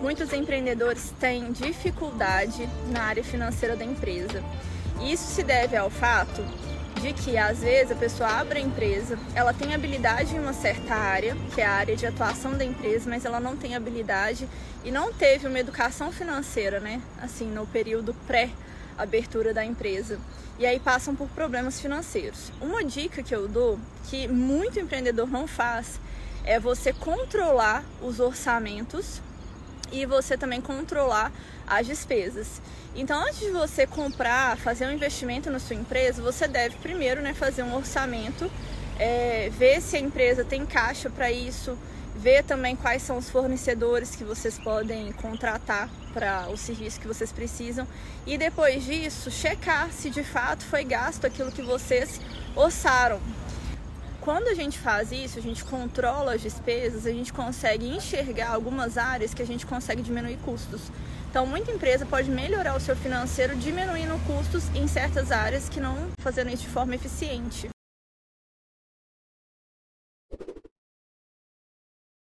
muitos empreendedores têm dificuldade na área financeira da empresa. Isso se deve ao fato de que às vezes a pessoa abre a empresa, ela tem habilidade em uma certa área, que é a área de atuação da empresa, mas ela não tem habilidade e não teve uma educação financeira, né? Assim, no período pré abertura da empresa. E aí passam por problemas financeiros. Uma dica que eu dou, que muito empreendedor não faz, é você controlar os orçamentos e você também controlar as despesas. Então, antes de você comprar, fazer um investimento na sua empresa, você deve primeiro né, fazer um orçamento, é, ver se a empresa tem caixa para isso, ver também quais são os fornecedores que vocês podem contratar para o serviço que vocês precisam e depois disso checar se de fato foi gasto aquilo que vocês orçaram. Quando a gente faz isso, a gente controla as despesas, a gente consegue enxergar algumas áreas que a gente consegue diminuir custos. Então, muita empresa pode melhorar o seu financeiro diminuindo custos em certas áreas que não fazendo isso de forma eficiente.